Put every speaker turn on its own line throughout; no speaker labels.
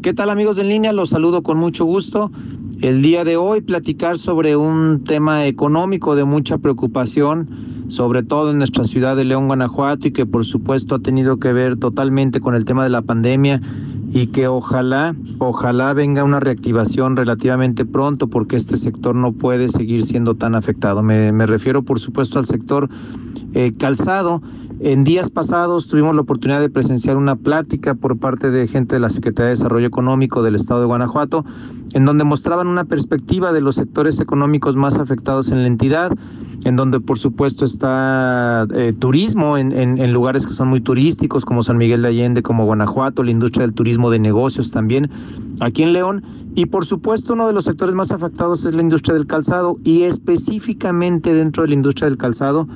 ¿Qué tal amigos en línea? Los saludo con mucho gusto. El día de hoy platicar sobre un tema económico de mucha preocupación, sobre todo en nuestra ciudad de León, Guanajuato, y que por supuesto ha tenido que ver totalmente con el tema de la pandemia y que ojalá, ojalá venga una reactivación relativamente pronto porque este sector no puede seguir siendo tan afectado. Me, me refiero por supuesto al sector eh, calzado. En días pasados tuvimos la oportunidad de presenciar una plática por parte de gente de la Secretaría de Desarrollo Económico del Estado de Guanajuato, en donde mostraban una perspectiva de los sectores económicos más afectados en la entidad, en donde por supuesto está eh, turismo en, lugares que son muy turísticos, como San Miguel de Allende, como Guanajuato, la industria del turismo de negocios también aquí en León, y por supuesto uno de los sectores más afectados es la industria del calzado, y específicamente dentro de la industria del calzado,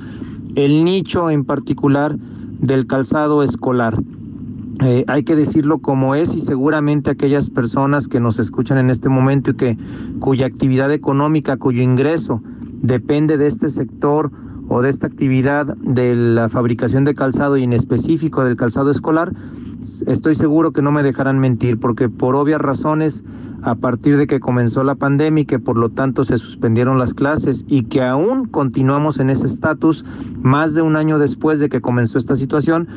el nicho en particular del calzado escolar. Eh, hay que decirlo como es y seguramente aquellas personas que nos escuchan en este momento y que cuya actividad económica, cuyo ingreso depende de este sector o de esta actividad de la fabricación de calzado y en específico del calzado escolar, estoy seguro que no me dejarán mentir porque por obvias razones, a partir de que comenzó la pandemia y que por lo tanto se suspendieron las clases y que aún continuamos en ese estatus más de un año después de que comenzó esta situación,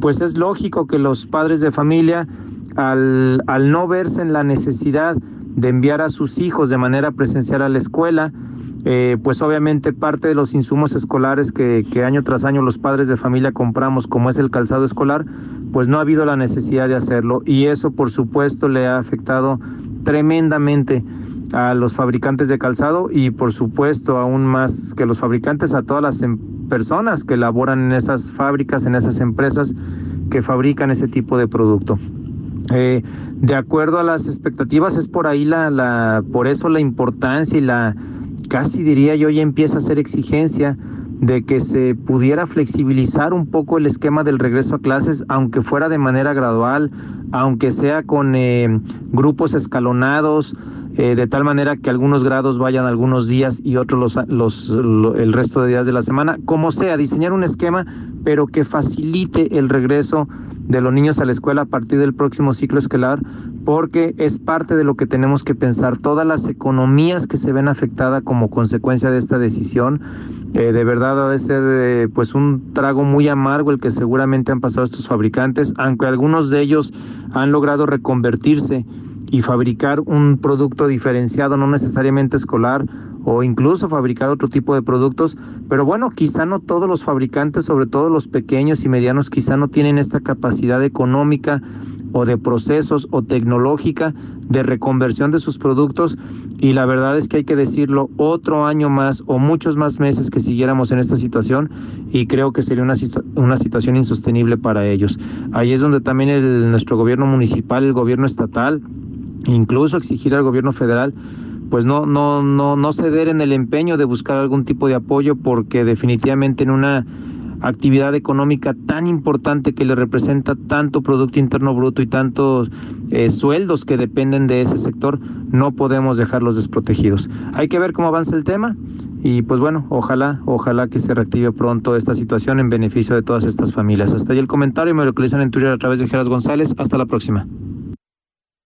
pues es lógico que los padres de familia al, al no verse en la necesidad de enviar a sus hijos de manera presencial a la escuela, eh, pues obviamente parte de los insumos escolares que, año tras año los padres de familia compramos, como es el calzado escolar, pues no ha habido la necesidad de hacerlo y eso por supuesto le ha afectado tremendamente a los fabricantes de calzado y por supuesto aún más que los fabricantes a todas las em personas que laboran en esas fábricas, en esas empresas que fabrican ese tipo de producto. Eh, de acuerdo a las expectativas es por ahí la por eso la importancia y la casi diría yo ya empieza a ser exigencia de que se pudiera flexibilizar un poco el esquema del regreso a clases, aunque fuera de manera gradual, aunque sea con eh, grupos escalonados, eh, de tal manera que algunos grados vayan algunos días y otros los, los, el resto de días de la semana, como sea, diseñar un esquema, pero que facilite el regreso de los niños a la escuela a partir del próximo ciclo escolar, porque es parte de lo que tenemos que pensar. Todas las economías que se ven afectadas como consecuencia de esta decisión, eh, de verdad ha de ser eh, pues un trago muy amargo el que seguramente han pasado estos fabricantes, aunque algunos de ellos han logrado reconvertirse y fabricar un producto diferenciado, no necesariamente escolar, o incluso fabricar otro tipo de productos. Pero bueno, quizá no todos los fabricantes, sobre todo los pequeños y medianos, quizá no tienen esta capacidad económica o de procesos o tecnológica de reconversión de sus productos. Y la verdad es que hay que decirlo, otro año más o muchos más meses que siguiéramos en esta situación y creo que sería una, una situación insostenible para ellos. Ahí es donde también nuestro gobierno municipal, el gobierno estatal, incluso exigir al gobierno federal pues no no no no ceder en el empeño de buscar algún tipo de apoyo porque definitivamente en una actividad económica tan importante que le representa tanto Producto Interno Bruto y tantos eh, sueldos que dependen de ese sector, no podemos dejarlos desprotegidos. Hay que ver cómo avanza el tema y pues bueno, ojalá, ojalá que se reactive pronto esta situación en beneficio de todas estas familias. Hasta ahí el comentario, me localizan en Twitter a través de Geras González. Hasta la próxima.